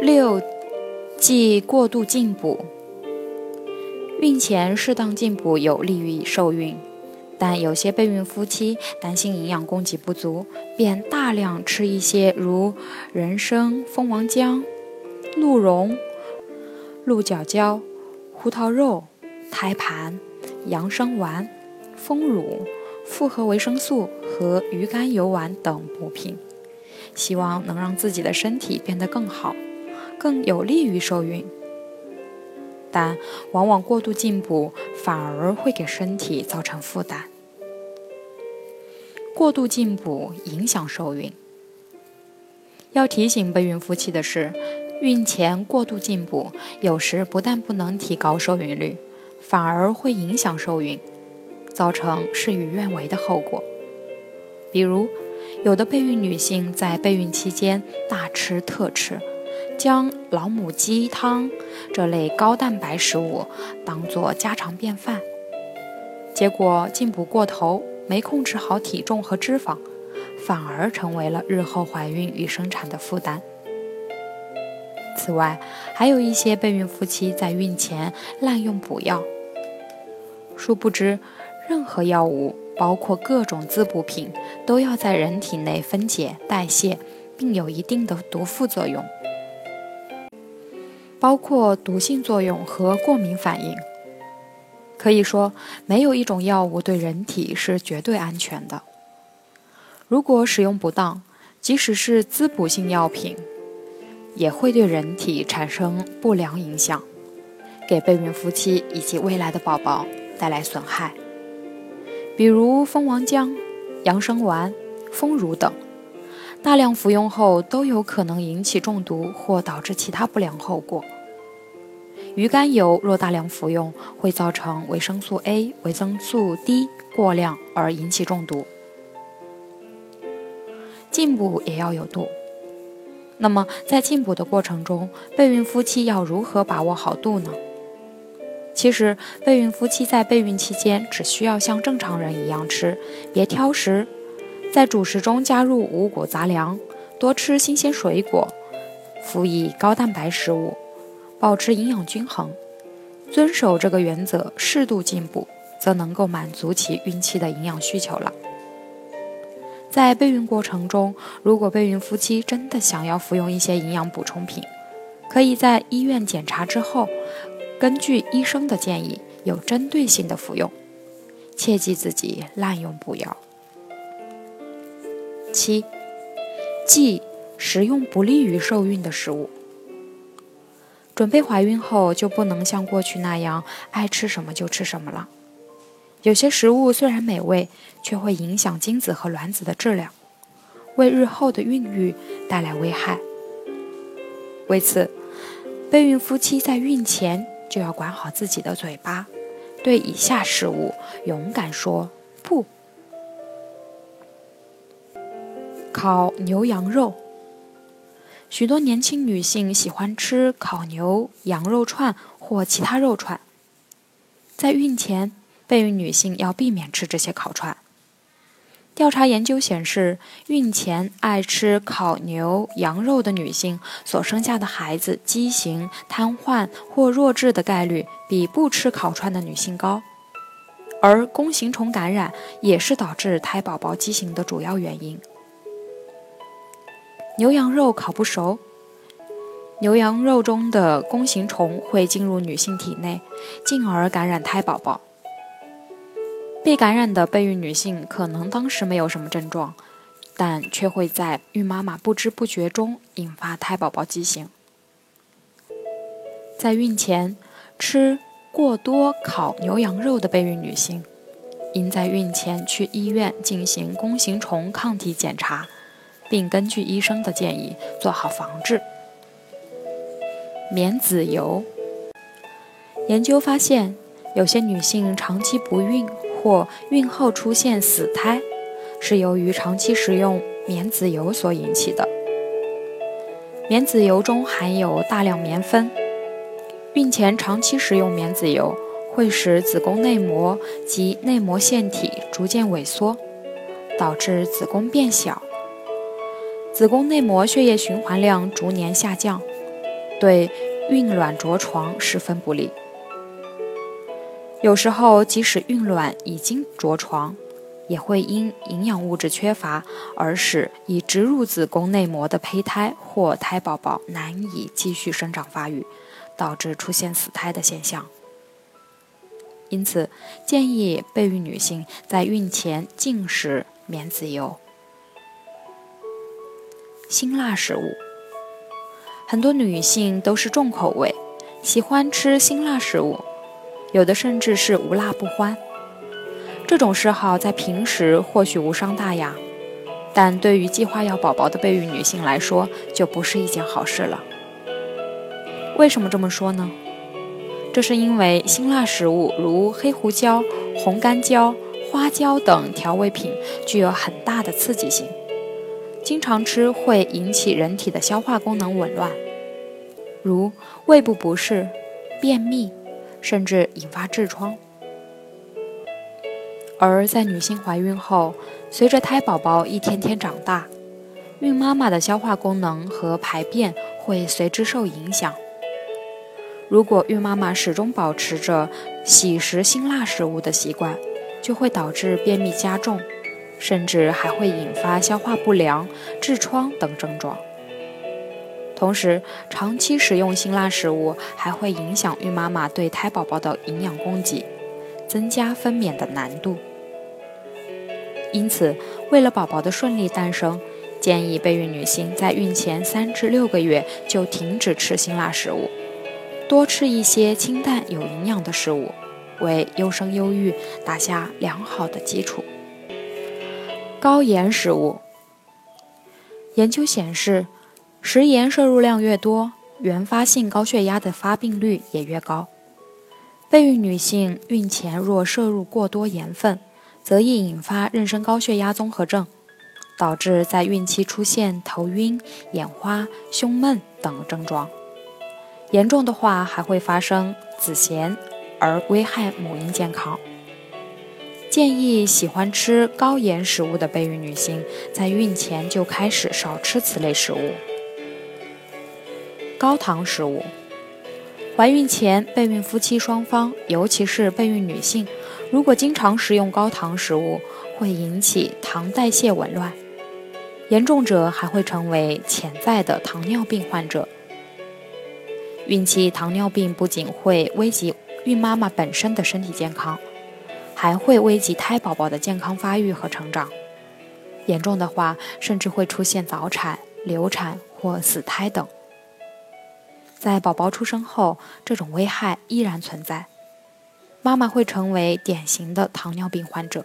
六忌过度进补。孕前适当进补有利于受孕，但有些备孕夫妻担心营养供给不足，便大量吃一些如人参、蜂王浆、鹿茸、鹿角胶、胡桃肉、胎盘、羊生丸、蜂乳、复合维生素和鱼肝油丸等补品，希望能让自己的身体变得更好。更有利于受孕，但往往过度进补反而会给身体造成负担。过度进补影响受孕。要提醒备孕夫妻的是，孕前过度进补有时不但不能提高受孕率，反而会影响受孕，造成事与愿违的后果。比如，有的备孕女性在备孕期间大吃特吃。将老母鸡汤这类高蛋白食物当做家常便饭，结果进补过头，没控制好体重和脂肪，反而成为了日后怀孕与生产的负担。此外，还有一些备孕夫妻在孕前滥用补药，殊不知，任何药物，包括各种滋补品，都要在人体内分解代谢，并有一定的毒副作用。包括毒性作用和过敏反应，可以说没有一种药物对人体是绝对安全的。如果使用不当，即使是滋补性药品，也会对人体产生不良影响，给备孕夫妻以及未来的宝宝带来损害。比如蜂王浆、养生丸、蜂乳等，大量服用后都有可能引起中毒或导致其他不良后果。鱼肝油若大量服用，会造成维生素 A、维生素 D 过量而引起中毒。进补也要有度。那么在进补的过程中，备孕夫妻要如何把握好度呢？其实，备孕夫妻在备孕期间只需要像正常人一样吃，别挑食，在主食中加入五谷杂粮，多吃新鲜水果，辅以高蛋白食物。保持营养均衡，遵守这个原则，适度进补，则能够满足其孕期的营养需求了。在备孕过程中，如果备孕夫妻真的想要服用一些营养补充品，可以在医院检查之后，根据医生的建议，有针对性的服用，切记自己滥用补药。七，忌食用不利于受孕的食物。准备怀孕后就不能像过去那样爱吃什么就吃什么了。有些食物虽然美味，却会影响精子和卵子的质量，为日后的孕育带来危害。为此，备孕夫妻在孕前就要管好自己的嘴巴，对以下食物勇敢说不：烤牛羊肉。许多年轻女性喜欢吃烤牛、羊肉串或其他肉串，在孕前，备孕女性要避免吃这些烤串。调查研究显示，孕前爱吃烤牛、羊肉的女性所生下的孩子畸形、瘫痪或弱智的概率比不吃烤串的女性高，而弓形虫感染也是导致胎宝宝畸形的主要原因。牛羊肉烤不熟，牛羊肉中的弓形虫会进入女性体内，进而感染胎宝宝。被感染的备孕女性可能当时没有什么症状，但却会在孕妈妈不知不觉中引发胎宝宝畸形。在孕前吃过多烤牛羊肉的备孕女性，应在孕前去医院进行弓形虫抗体检查，并根据医生的建议做好防治。免子油。研究发现，有些女性长期不孕或孕后出现死胎，是由于长期食用棉子油所引起的。棉子油中含有大量棉酚。孕前长期食用棉子油会使子宫内膜及内膜腺体逐渐萎缩，导致子宫变小，子宫内膜血液循环量逐年下降，对孕卵着床十分不利。有时候，即使孕卵已经着床，也会因营养物质缺乏而使已植入子宫内膜的胚胎或胎宝宝难以继续生长发育。导致出现死胎的现象，因此建议备孕女性在孕前禁食棉籽油。辛辣食物，很多女性都是重口味，喜欢吃辛辣食物，有的甚至是无辣不欢。这种嗜好在平时或许无伤大雅，但对于计划要宝宝的备孕女性来说，就不是一件好事了。为什么这么说呢？这是因为辛辣食物如黑胡椒、红干椒、花椒等调味品具有很大的刺激性，经常吃会引起人体的消化功能紊乱，如胃部不适、便秘，甚至引发痔疮。而在女性怀孕后，随着胎宝宝一天天长大，孕妈妈的消化功能和排便会随之受影响。如果孕妈妈始终保持着喜食辛辣食物的习惯，就会导致便秘加重，甚至还会引发消化不良、痔疮等症状。同时，长期食用辛辣食物还会影响孕妈妈对胎宝宝的营养供给，增加分娩的难度。因此，为了宝宝的顺利诞生，建议备孕女性在孕前三至六个月就停止吃辛辣食物。多吃一些清淡有营养的食物，为优生优育打下良好的基础。高盐食物，研究显示，食盐摄入量越多，原发性高血压的发病率也越高。备孕女性孕前若摄入过多盐分，则易引发妊娠高血压综合症，导致在孕期出现头晕、眼花、胸闷等症状。严重的话还会发生子痫，而危害母婴健康。建议喜欢吃高盐食物的备孕女性在孕前就开始少吃此类食物。高糖食物，怀孕前备孕夫妻双方，尤其是备孕女性，如果经常食用高糖食物，会引起糖代谢紊乱，严重者还会成为潜在的糖尿病患者。孕期糖尿病不仅会危及孕妈妈本身的身体健康，还会危及胎宝宝的健康发育和成长。严重的话，甚至会出现早产、流产或死胎等。在宝宝出生后，这种危害依然存在，妈妈会成为典型的糖尿病患者，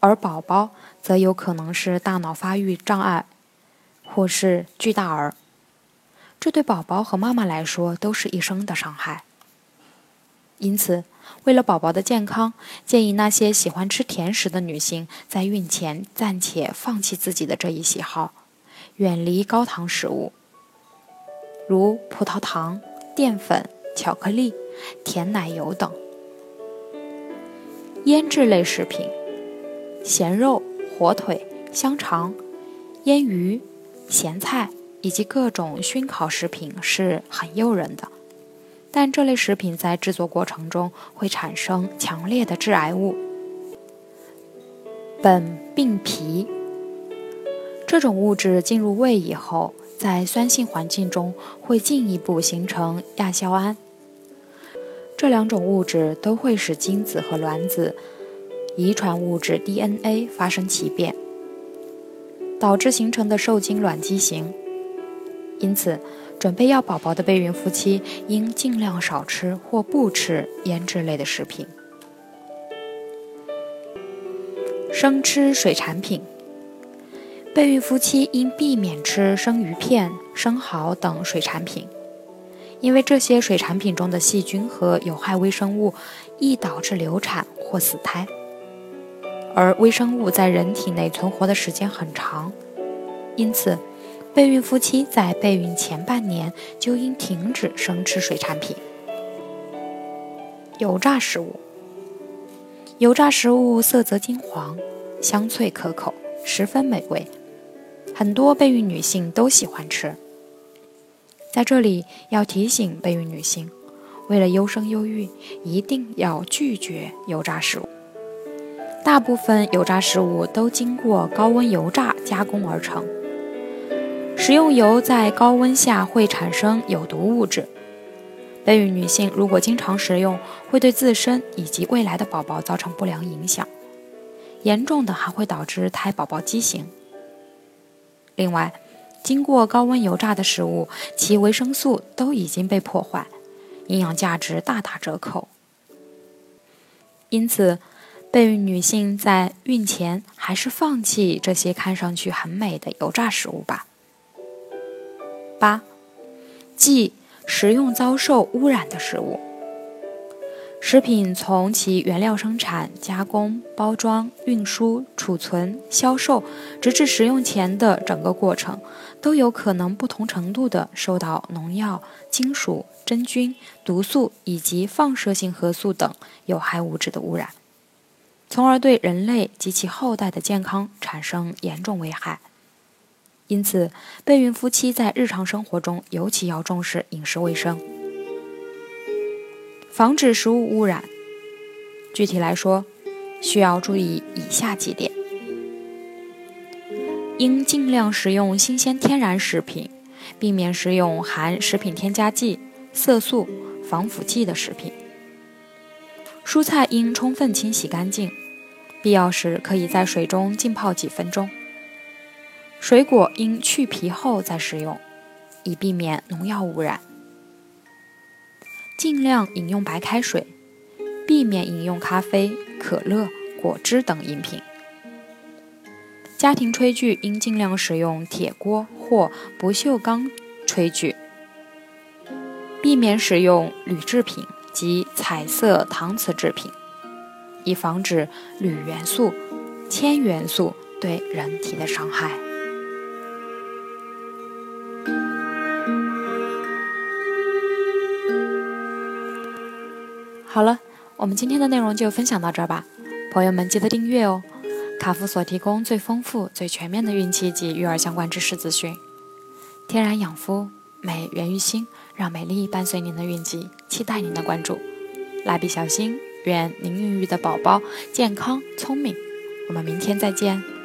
而宝宝则有可能是大脑发育障碍，或是巨大儿。这对宝宝和妈妈来说都是一生的伤害。因此，为了宝宝的健康，建议那些喜欢吃甜食的女性在孕前暂且放弃自己的这一喜好，远离高糖食物，如葡萄糖、淀粉、巧克力、甜奶油等。腌制类食品，咸肉、火腿、香肠、腌鱼、咸菜。以及各种熏烤食品是很诱人的，但这类食品在制作过程中会产生强烈的致癌物苯并芘。这种物质进入胃以后，在酸性环境中会进一步形成亚硝胺。这两种物质都会使精子和卵子遗传物质 DNA 发生奇变，导致形成的受精卵畸形。因此，准备要宝宝的备孕夫妻应尽量少吃或不吃腌制类的食品。生吃水产品，备孕夫妻应避免吃生鱼片、生蚝等水产品，因为这些水产品中的细菌和有害微生物易导致流产或死胎，而微生物在人体内存活的时间很长，因此。备孕夫妻在备孕前半年就应停止生吃水产品。油炸食物，油炸食物色泽金黄，香脆可口，十分美味，很多备孕女性都喜欢吃。在这里要提醒备孕女性，为了优生优育，一定要拒绝油炸食物。大部分油炸食物都经过高温油炸加工而成。食用油在高温下会产生有毒物质，备孕女性如果经常食用，会对自身以及未来的宝宝造成不良影响，严重的还会导致胎宝宝畸形。另外，经过高温油炸的食物，其维生素都已经被破坏，营养价值大打折扣。因此，备孕女性在孕前还是放弃这些看上去很美的油炸食物吧。八，忌食用遭受污染的食物。食品从其原料生产、加工、包装、运输、储存、销售，直至食用前的整个过程，都有可能不同程度地受到农药、金属、真菌、毒素以及放射性核素等有害物质的污染，从而对人类及其后代的健康产生严重危害。因此，备孕夫妻在日常生活中尤其要重视饮食卫生，防止食物污染。具体来说，需要注意以下几点：应尽量食用新鲜天然食品，避免食用含食品添加剂、色素、防腐剂的食品。蔬菜应充分清洗干净，必要时可以在水中浸泡几分钟。水果应去皮后再食用，以避免农药污染。尽量饮用白开水，避免饮用咖啡、可乐、果汁等饮品。家庭炊具应尽量使用铁锅或不锈钢炊具，避免使用铝制品及彩色搪瓷制品，以防止铝元素、铅元素对人体的伤害。好了，我们今天的内容就分享到这儿吧，朋友们记得订阅哦。卡夫所提供最丰富、最全面的孕期及育儿相关知识资讯，天然养肤，美源于心，让美丽伴随您的孕期，期待您的关注。蜡笔小新，愿您孕育的宝宝健康聪明。我们明天再见。